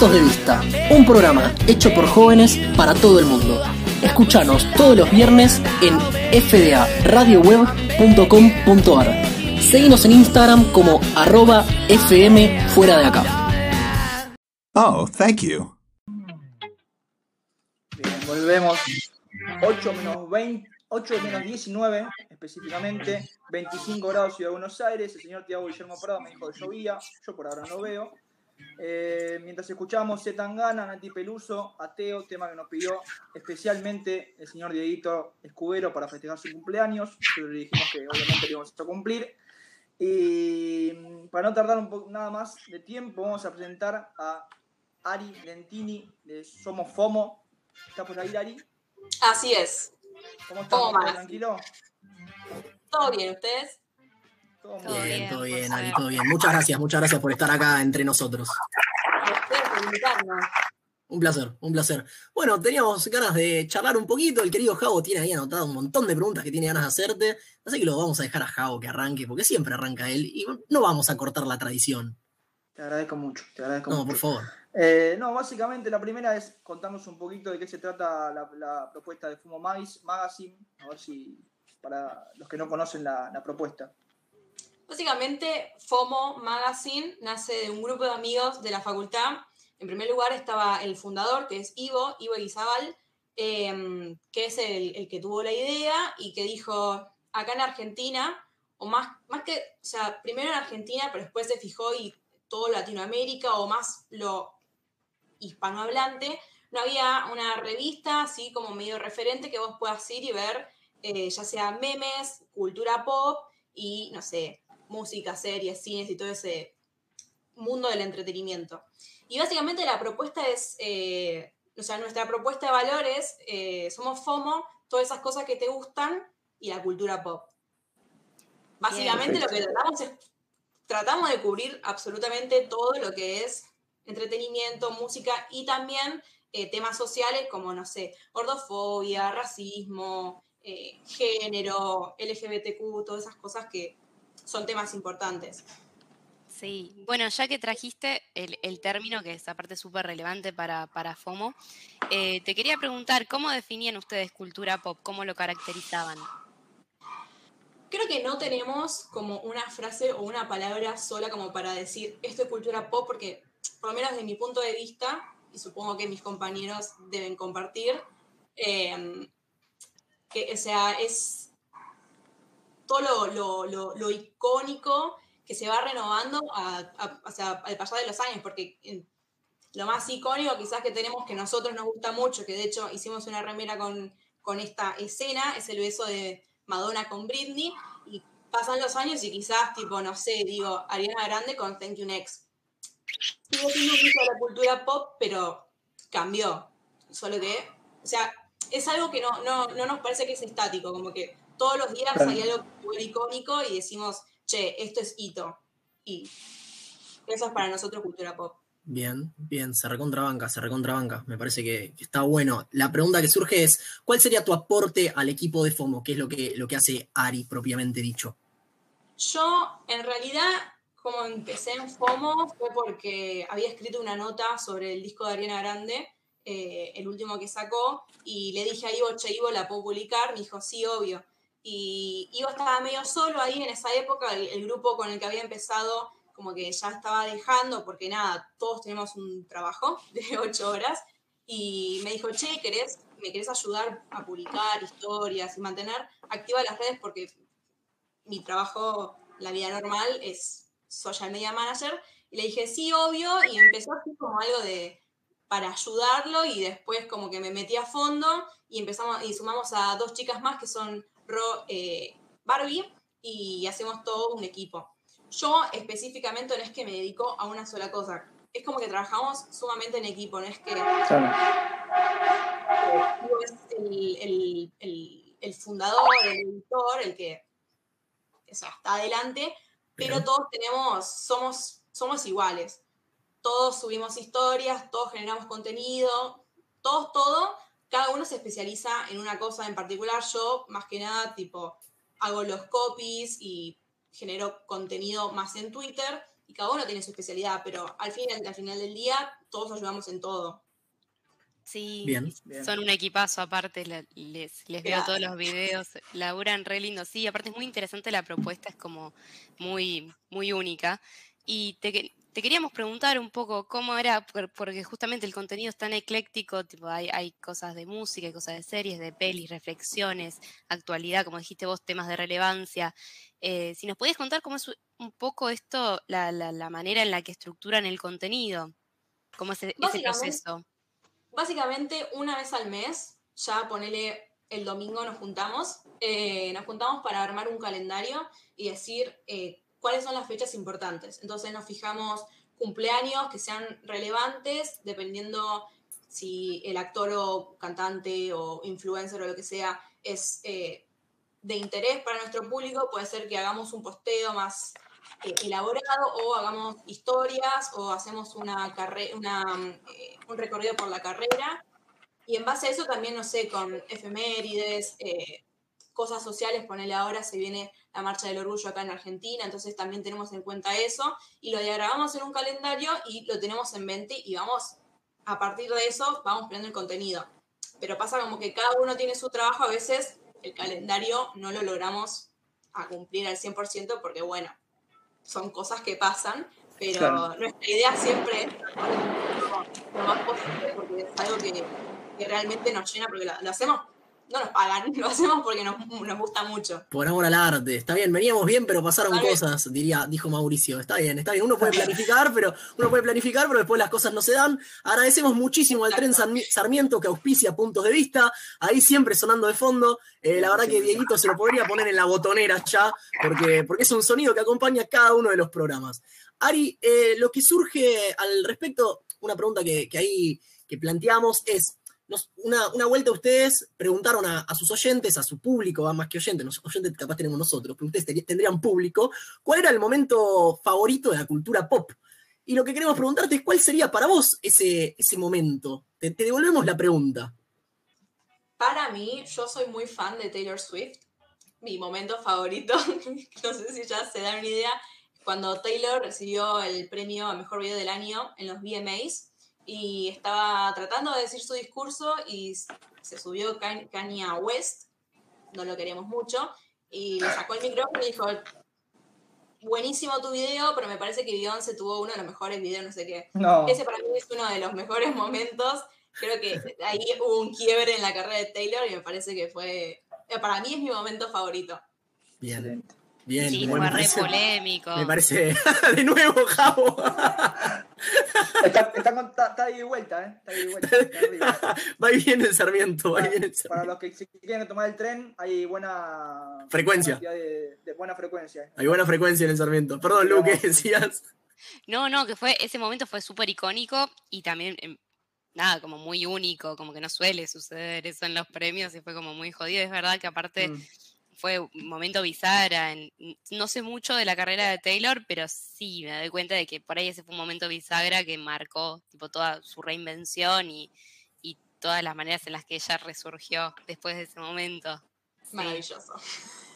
Puntos de Vista, un programa hecho por jóvenes para todo el mundo. Escúchanos todos los viernes en fdaradioweb.com.ar. Seguimos en Instagram como arroba fm fuera de acá. Oh, thank you. Bien, volvemos. 8 menos 20, 8 menos 19 específicamente, 25 grados Ciudad de Buenos Aires. El señor Tiago Guillermo Prado me dijo que llovía, yo por ahora no lo veo. Eh, mientras escuchamos Zetangana, Nati Peluso, Ateo, tema que nos pidió especialmente el señor Dieguito Escudero para festejar su cumpleaños. Nosotros le dijimos que obviamente le íbamos a cumplir. Y para no tardar un poco nada más de tiempo, vamos a presentar a Ari Lentini de Somos FOMO. ¿Está por ahí, Ari? Así es. ¿Cómo estás? ¿Tranquilo? ¿Todo bien ustedes? Todo bien. bien, todo bien. Ari, todo bien. Muchas gracias, muchas gracias por estar acá entre nosotros. Un placer, un placer. Bueno, teníamos ganas de charlar un poquito. El querido Javo tiene ahí anotado un montón de preguntas que tiene ganas de hacerte. Así que lo vamos a dejar a Javo que arranque, porque siempre arranca él y no vamos a cortar la tradición. Te agradezco mucho, te agradezco No, mucho. por favor. Eh, no, básicamente la primera es contarnos un poquito de qué se trata la, la propuesta de Fumo Magis- Magazine, a ver si para los que no conocen la, la propuesta. Básicamente, FOMO Magazine nace de un grupo de amigos de la facultad. En primer lugar estaba el fundador, que es Ivo, Ivo Guizabal, eh, que es el, el que tuvo la idea y que dijo, acá en Argentina, o más, más que, o sea, primero en Argentina, pero después se fijó y todo Latinoamérica, o más lo hispanohablante, no había una revista así como medio referente que vos puedas ir y ver, eh, ya sea memes, cultura pop y, no sé, música, series, cines y todo ese mundo del entretenimiento. Y básicamente la propuesta es, eh, o sea, nuestra propuesta de valores, eh, somos FOMO, todas esas cosas que te gustan y la cultura pop. Básicamente lo que tratamos es, tratamos de cubrir absolutamente todo lo que es entretenimiento, música y también eh, temas sociales como, no sé, gordofobia, racismo, eh, género, LGBTQ, todas esas cosas que son temas importantes. Sí, bueno, ya que trajiste el, el término, que es aparte súper relevante para, para FOMO, eh, te quería preguntar, ¿cómo definían ustedes cultura pop? ¿Cómo lo caracterizaban? Creo que no tenemos como una frase o una palabra sola como para decir esto es cultura pop, porque por lo menos desde mi punto de vista, y supongo que mis compañeros deben compartir, eh, que o sea, es todo lo, lo- lo- lo icónico que se va renovando a- a- o sea, al pasar de los años, porque eh, lo más icónico quizás que tenemos que nosotros nos gusta mucho, que de hecho hicimos una remera con, con esta escena, es el beso de Madonna con Britney, y pasan los años y quizás, tipo, no sé, digo, Ariana Grande con Thank You Next. Sigue siendo un de la cultura pop, pero cambió. Solo que, o sea, es algo que no, no, no nos parece que es estático, como que todos los días Claro. hay algo muy icónico y decimos, che, esto es hito. Y eso es para nosotros cultura pop. Bien, bien, se recontrabanca, se recontrabanca. Me parece que, que está bueno. La pregunta que surge es, ¿cuál sería tu aporte al equipo de FOMO? ¿Qué es lo que, lo que hace Ari propiamente dicho? Yo, en realidad, como empecé en FOMO fue porque había escrito una nota sobre el disco de Ariana Grande, eh, el último que sacó, y le dije a Ivo, che, Ivo, ¿la puedo publicar? Me dijo, sí, obvio. Y Ivo estaba medio solo ahí en esa época, el, el grupo con el que había empezado como que ya estaba dejando, porque nada, todos tenemos un trabajo de ocho horas, y me dijo, che, ¿querés, ¿me querés ayudar a publicar historias y mantener activas las redes? Porque mi trabajo, la vida normal, es social media manager. Y le dije, sí, obvio, y empezó así como algo de para ayudarlo y después como que me metí a fondo y empezamos y sumamos a dos chicas más que son Eh, Barbie y hacemos todo un equipo. Yo específicamente no es que me dedico a una sola cosa, es como que trabajamos sumamente en equipo, no es que Hugo es el, el- el- el fundador, el editor, el que o sea, está adelante, pero Bien. todos tenemos, somos, somos iguales. Todos subimos historias, todos generamos contenido, todos, todo, cada uno se especializa en una cosa en particular. Yo, más que nada, tipo, hago los copies y genero contenido más en Twitter y cada uno tiene su especialidad, pero al final, al final del día todos ayudamos en todo. Sí, Bien. Bien. son un equipazo aparte, le- les, les veo todos los videos, laburan re lindo, sí, aparte es muy interesante la propuesta, es como muy, muy única. Y te, te queríamos preguntar un poco cómo era, por- porque justamente el contenido es tan ecléctico, tipo hay, hay cosas de música, hay cosas de series, de pelis, reflexiones, actualidad, como dijiste vos, temas de relevancia. Eh, si nos podías contar cómo es un poco esto, la, la- la manera en la que estructuran el contenido, cómo es e- ese proceso. Básicamente, una vez al mes, ya ponele el domingo nos juntamos, eh, nos juntamos para armar un calendario y decir eh, cuáles son las fechas importantes. Entonces nos fijamos cumpleaños que sean relevantes, dependiendo si el actor o cantante o influencer o lo que sea es eh, de interés para nuestro público, puede ser que hagamos un posteo más eh, elaborado o hagamos historias o hacemos una eh, un recorrido por la carrera. Y en base a eso también, no sé, con efemérides, eh, cosas sociales, ponele ahora, se viene la Marcha del Orgullo acá en Argentina, entonces también tenemos en cuenta eso y lo diagramamos en un calendario y lo tenemos en mente y vamos, a partir de eso, vamos creando el contenido. Pero pasa como que cada uno tiene su trabajo, a veces el calendario no lo logramos a cumplir al 100% porque, bueno, son cosas que pasan, pero Claro. nuestra idea siempre es lo, más posible porque es algo que, que realmente nos llena, porque lo, lo hacemos, no nos pagan, lo hacemos porque nos, nos gusta mucho. Por amor al arte. Está bien, veníamos bien, pero pasaron cosas, diría, dijo Mauricio. Está bien, está bien. Uno puede planificar, pero uno puede planificar, pero después las cosas no se dan. Agradecemos muchísimo al tren Sarmi- Sarmiento que auspicia puntos de vista. Ahí siempre sonando de fondo. Eh, la verdad que Dieguito se lo podría poner en la botonera ya, porque, porque es un sonido que acompaña cada uno de los programas. Ari, eh, lo que surge al respecto, una pregunta que, que ahí que planteamos es, una, una vuelta ustedes preguntaron a, sus oyentes, a su público, más que oyentes, los oyentes capaz tenemos nosotros, pero ustedes tendrían público, ¿cuál era el momento favorito de la cultura pop? Y lo que queremos preguntarte es, ¿cuál sería para vos ese, ese momento? Te, te devolvemos la pregunta. Para mí, yo soy muy fan de Taylor Swift. Mi momento favorito, no sé si ya se dan una idea, cuando Taylor recibió el premio a Mejor Video del Año en los VMAs y estaba tratando de decir su discurso y se subió Kan- Kanye West, no lo queremos mucho, y le sacó el micrófono y dijo, buenísimo tu video, pero me parece que Beyoncé tuvo uno de los mejores videos, no sé qué. No. Ese para mí es uno de los mejores momentos. Creo que ahí hubo un quiebre en la carrera de Taylor y me parece que fue. eh, Para mí es mi momento favorito. Bien, bien. Sí, me fue re parece- polémico. Me parece, de nuevo, Javo. Está, está, con- está- está ahí de vuelta, ¿eh? Está ahí de vuelta. está arriba. Va y viene el Sarmiento, va y viene el Para Sarmiento. los que se quieren tomar el tren, hay buena Frecuencia. De, de buena frecuencia. Hay buena frecuencia en el Sarmiento. Perdón, Lu, ¿qué decías? No, no, que fue, ese momento fue súper icónico y también, em, nada, como muy único, como que no suele suceder eso en los premios y fue como muy jodido. Es verdad que aparte Mm. Fue un momento bisagra. no sé mucho de la carrera de Taylor, pero sí me doy cuenta de que por ahí ese fue un momento bisagra que marcó tipo toda su reinvención y, y todas las maneras en las que ella resurgió después de ese momento. Maravilloso.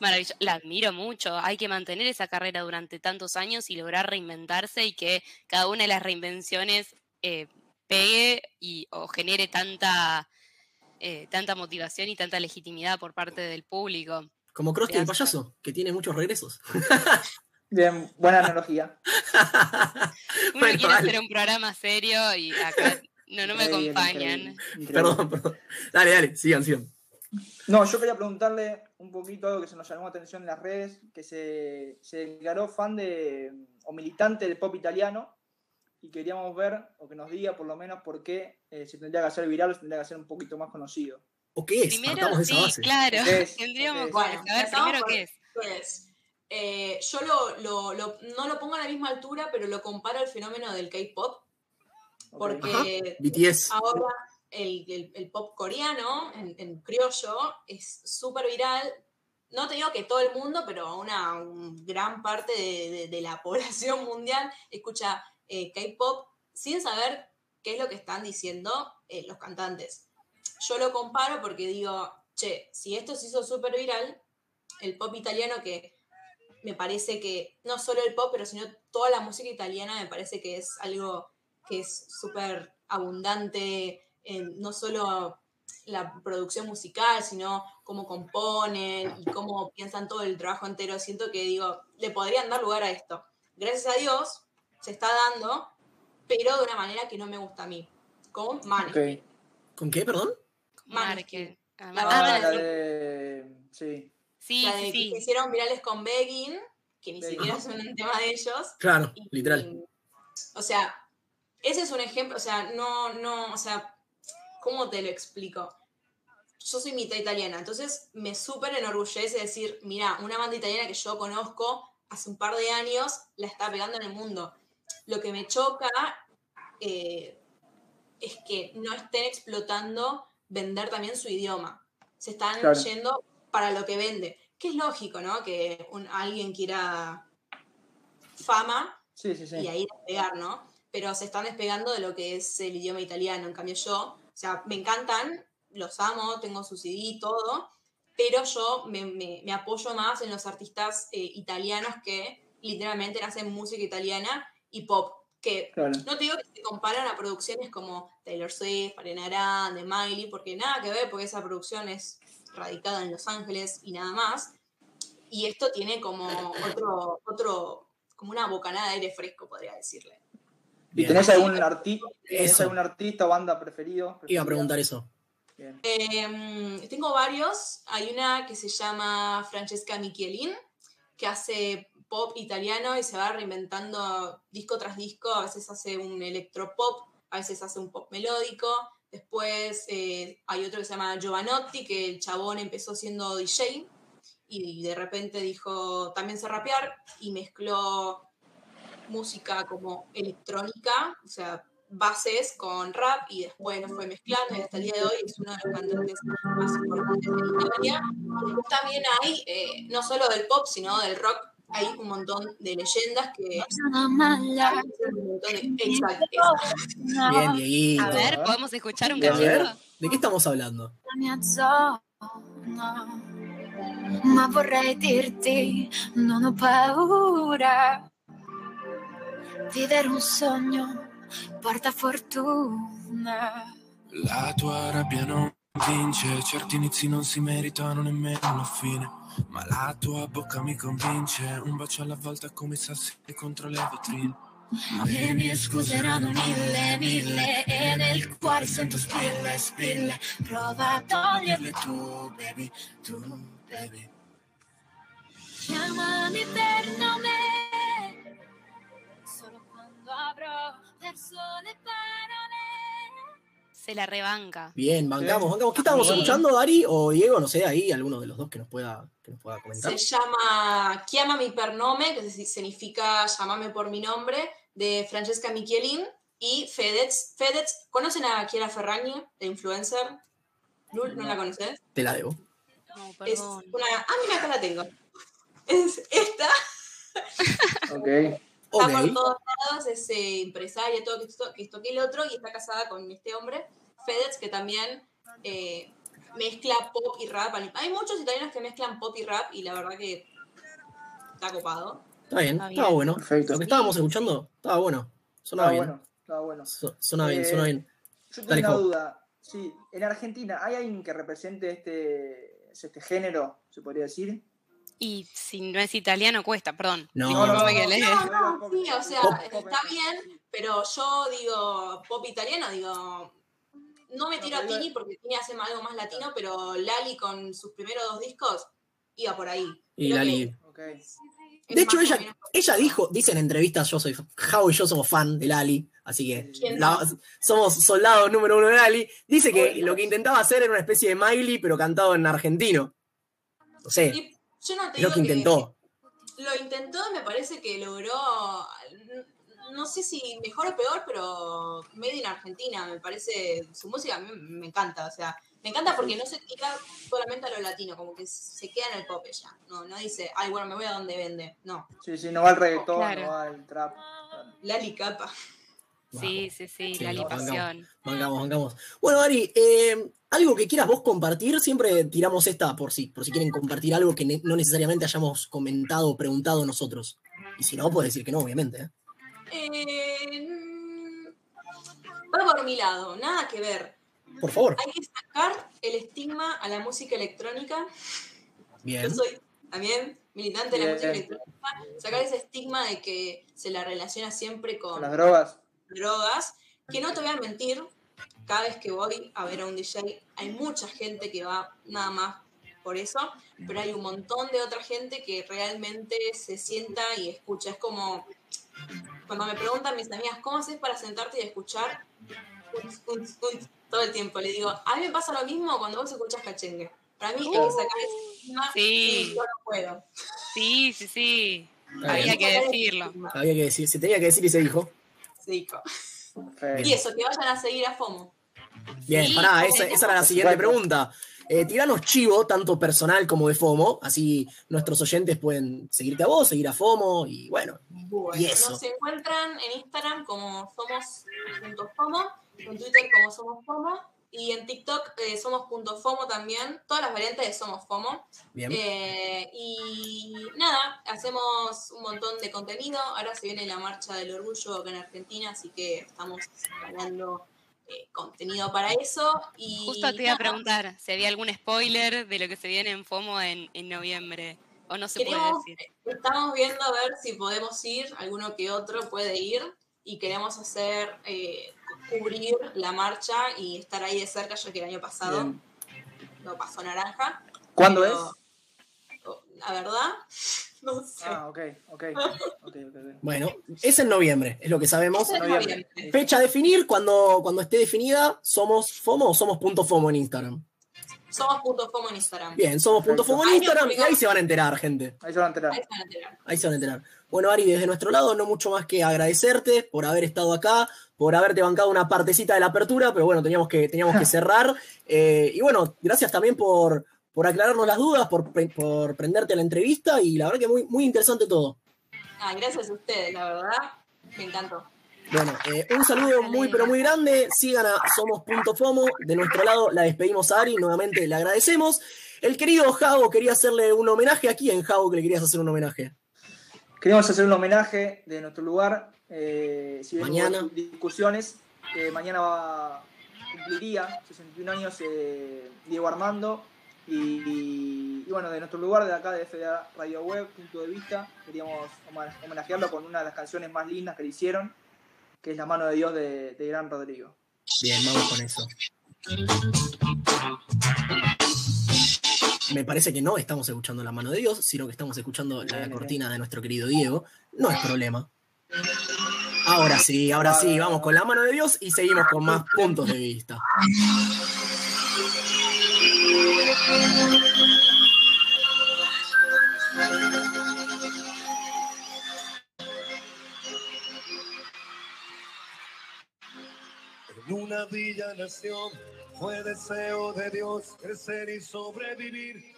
Maravilloso, la admiro mucho. Hay que mantener esa carrera durante tantos años y lograr reinventarse y que cada una de las reinvenciones eh, pegue y o genere tanta, eh, tanta motivación y tanta legitimidad por parte del público. Como Krusty el payaso, que tiene muchos regresos. Bien, buena analogía. Uno Bueno, quiere hacer un programa serio y acá no, no me Increíble, acompañan. increíble, increíble. Perdón, perdón. Dale, dale, sigan, sigan. No, yo quería preguntarle un poquito algo que se nos llamó la atención en las redes, que se, se declaró fan de o militante del pop italiano y queríamos ver, o que nos diga por lo menos por qué eh, se tendría que hacer viral o se tendría que hacer un poquito más conocido. ¿O qué es? Primero, Partamos de esa sí, base. claro. ¿Qué es? Tendríamos. Bueno, saber primero por- qué es. Pues, eh, yo lo, lo- lo- no lo pongo a la misma altura, pero lo comparo al fenómeno del K-pop, porque BTS. ahora el, el- el pop coreano, en, en criollo, es súper viral. No te digo que todo el mundo, pero una un gran parte de, de- de la población mundial escucha eh, K-pop sin saber qué es lo que están diciendo eh, los cantantes. Yo lo comparo porque digo, che, si esto se hizo súper viral, el pop italiano que me parece que no solo el pop, pero sino toda la música italiana me parece que es algo que es súper abundante, en no solo la producción musical, sino cómo componen y cómo piensan todo el trabajo entero. Siento que digo, le podrían dar lugar a esto. Gracias a Dios se está dando, pero de una manera que no me gusta a mí. Con. Ok. ¿Con qué, perdón? Maneskin. Ah, La ah, la de-. Sí. Sí, La de sí, que sí. se hicieron virales con Beggin, que ni siquiera es un tema de ellos. Claro, Y- literal. O sea, ese es un ejemplo, o sea, no, no, o sea, ¿cómo te lo explico? Yo soy mitad italiana, entonces me súper enorgullece decir, mira, una banda italiana que yo conozco hace un par de años la está pegando en el mundo. Lo que me choca eh, es que no estén explotando vender también su idioma. Se están Claro. yendo para lo que vende. Que es lógico, ¿no? Que un- alguien quiera fama Sí, sí, sí. y ahí despegar, ¿no? Pero se están despegando de lo que es el idioma italiano. En cambio yo, o sea, me encantan, los amo, tengo su CD y todo, pero yo me, me- me apoyo más en los artistas eh, italianos que literalmente hacen música italiana y pop, que Claro. no te digo que se comparan a producciones como Taylor Swift, Ariana Grande, Miley, porque nada que ver, porque esa producción es radicada en Los Ángeles y nada más. Y esto tiene como otro, otro, como una bocanada de aire fresco, podría decirle. ¿Y tenés algún, arti tenés algún artista o banda preferido? Iba a preguntar eso. Eh, tengo varios. Hay una que se llama Francesca Michelin, que hace pop italiano y se va reinventando disco tras disco. A veces hace un electropop, a veces hace un pop melódico. Después eh, hay otro que se llama Giovanotti, que el chabón empezó siendo DJ y de repente dijo, también sé rapear y mezcló música como electrónica, o sea, bases con rap y después lo fue mezclando y hasta el día de hoy es uno de los cantantes más importantes de Italia. También hay, eh, no solo del pop, sino del rock, hay un montón de leyendas que... Un montón de- Exacto. Bien, Dieguito. A ver, ¿podemos escuchar un cachito? ¿de qué estamos hablando? la mia zona. Ma vorrei dirti, non ho paura. Vivere un sogno porta fortuna. La tua rabbia non vince, certi inizi non si meritano nemmeno una fine. Ma la tua bocca mi convince, un bacio alla volta come sassi contro le vetrine. Le mie scuse erano mille, mille e nel cuore sento spille, spille. Prova a toglierle tu, baby, tu, baby. Chiamami per nome, solo quando avrò perso le parole. Se la rebanca. Bien, bancamos, bancamos. ¿Qué estábamos Bien. escuchando, Dari o Diego? No sé, ahí alguno de los dos que nos pueda, que nos pueda comentar. Se llama Chiamami per nome, que significa llamame por mi nombre, de Francesca Michelin y Fedez. Fedez, ¿conocen a Chiara Ferragni, de influencer? Lul, ¿no la conoces? Te la debo. No, Es una. Ah, mira, acá la tengo. Es esta, Ok. Está Ok. por todos lados, es eh, empresaria, todo que esto, que esto que el otro, y está casada con este hombre, Fedez, que también eh, mezcla pop y rap. Hay muchos italianos que mezclan pop y rap, y la verdad que está copado. Está bien, Está estaba bien. bueno. Perfecto. Lo que estábamos escuchando, estaba bueno. Sonaba Estaba bien. bueno. Estaba bueno. So- Suena bien, Eh, suena bien. Yo tengo Dale, una duda. Sí, en Argentina, ¿hay alguien que represente este, este género, se podría decir? Y si no es italiano, cuesta, perdón. No, no, no, No, sí, o sea, está bien, pero yo digo pop italiano, digo. No me tiro a Tini porque Tini hace algo más latino, pero Lali con sus primeros dos discos iba por ahí. Y Creo Lali. que De hecho, ella, ella dijo, dice en entrevistas, yo soy, Jao y yo somos fan de Lali, así que ¿Quién la- somos soldados número uno de Lali. Dice que lo que intentaba hacer era una especie de Miley, pero cantado en argentino. No sé, Y yo no te digo lo que intentó. Lo intentó y me parece que logró, no sé si mejor o peor, pero Made in Argentina, me parece, su música a mí me encanta, o sea, me encanta porque no se tira solamente a lo latino, como que se queda en el pop ella, no, no dice, ay, bueno, me voy a donde vende, no, Sí, sí, no va el reggaetón, Claro. no va el trap. Lali Capa. Sí, sí, sí, Sí, la lipación. Vengamos, vengamos. Bueno, Ari, eh, algo que quieras vos compartir, siempre tiramos esta por si, por si quieren compartir algo que ne- no necesariamente hayamos comentado o preguntado nosotros. Y si no, puedes decir que no, obviamente. ¿eh? Eh, mm, va por mi lado, nada que ver. Por favor. Hay que sacar el estigma a la música electrónica. Bien. Yo soy también militante de la música electrónica. Sacar ese estigma de que se la relaciona siempre con Con las drogas. Drogas. Que no te voy a mentir, cada vez que voy a ver a un DJ, hay mucha gente que va nada más por eso, pero hay un montón de otra gente que realmente se sienta y escucha. Es como cuando me preguntan mis amigas, ¿cómo haces para sentarte y escuchar? Todo el tiempo. Le digo, a mí me pasa lo mismo cuando vos escuchas cachengue. Para mí hay que sacar ese estigma Sí. y yo no puedo. Sí, sí, sí. Había que decirlo. Había que decir, se tenía que decir y se dijo. Perfecto. Y eso, que vayan a seguir a FOMO. Bien, Sí, pará, esa, esa era la siguiente pregunta. Eh, tiranos chivo, tanto personal como de FOMO, así nuestros oyentes pueden seguirte a vos, seguir a FOMO y bueno. Bueno, Y eso. nos encuentran en Instagram como somos.fomo, en Twitter como somos FOMO y en TikTok eh, somos.fomo también, todas las variantes de somos FOMO. Bien. Eh, y nada, hacemos un montón de contenido. Ahora se viene la marcha del orgullo acá en Argentina, así que estamos planeando eh, contenido para eso. Y Justo te iba a preguntar si había algún spoiler de lo que se viene en FOMO en, en noviembre. O no se puede decir. Estamos viendo a ver si podemos ir, alguno que otro puede ir y queremos hacer, eh, cubrir la marcha y estar ahí de cerca, ya que el año pasado Bien. no pasó naranja. ¿Cuándo pero, es? oh, La verdad, no sé. Ah, ok, ok. ok, ok, ok. Bueno, es en noviembre, es lo que sabemos. Ese es noviembre. noviembre. Fecha a definir, cuando, cuando esté definida, ¿somos FOMO o somos punto FOMO en Instagram? Somos punto FOMO en Instagram. Bien, somos punto FOMO en Instagram y ahí se van a enterar, gente. Ahí se van a enterar. Ahí se van a enterar. Ahí se van a enterar. Bueno, Ari, desde nuestro lado, no mucho más que agradecerte por haber estado acá, por haberte bancado una partecita de la apertura, pero bueno, teníamos que, teníamos que cerrar. Eh, y bueno, gracias también por, por aclararnos las dudas, por, por prenderte a la entrevista y la verdad que muy, muy interesante todo. Ah, gracias a ustedes, la verdad, me encantó. Bueno, eh, un saludo muy, pero muy grande. Sigan a Somos.fomo. De nuestro lado la despedimos a Ari, nuevamente le agradecemos. El querido Javo quería hacerle un homenaje. ¿A quién, Javo, que le querías hacer un homenaje? Queremos hacer un homenaje de nuestro lugar. Eh, si Mañana. discusiones, eh, mañana va, cumpliría 61 años eh, Diego Armando. Y, y- y bueno, de nuestro lugar, de acá de FDA Radio Web, punto de vista, queríamos homenajearlo con una de las canciones más lindas que le hicieron, que es La mano de Dios de, de Gran Rodrigo. Bien, vamos con eso. Me parece que no estamos escuchando la mano de Dios, sino que estamos escuchando la cortina de nuestro querido Diego. No es problema. Ahora sí, ahora sí, vamos con la mano de Dios y seguimos con más puntos de vista. En una villa nación fue deseo de Dios crecer y sobrevivir.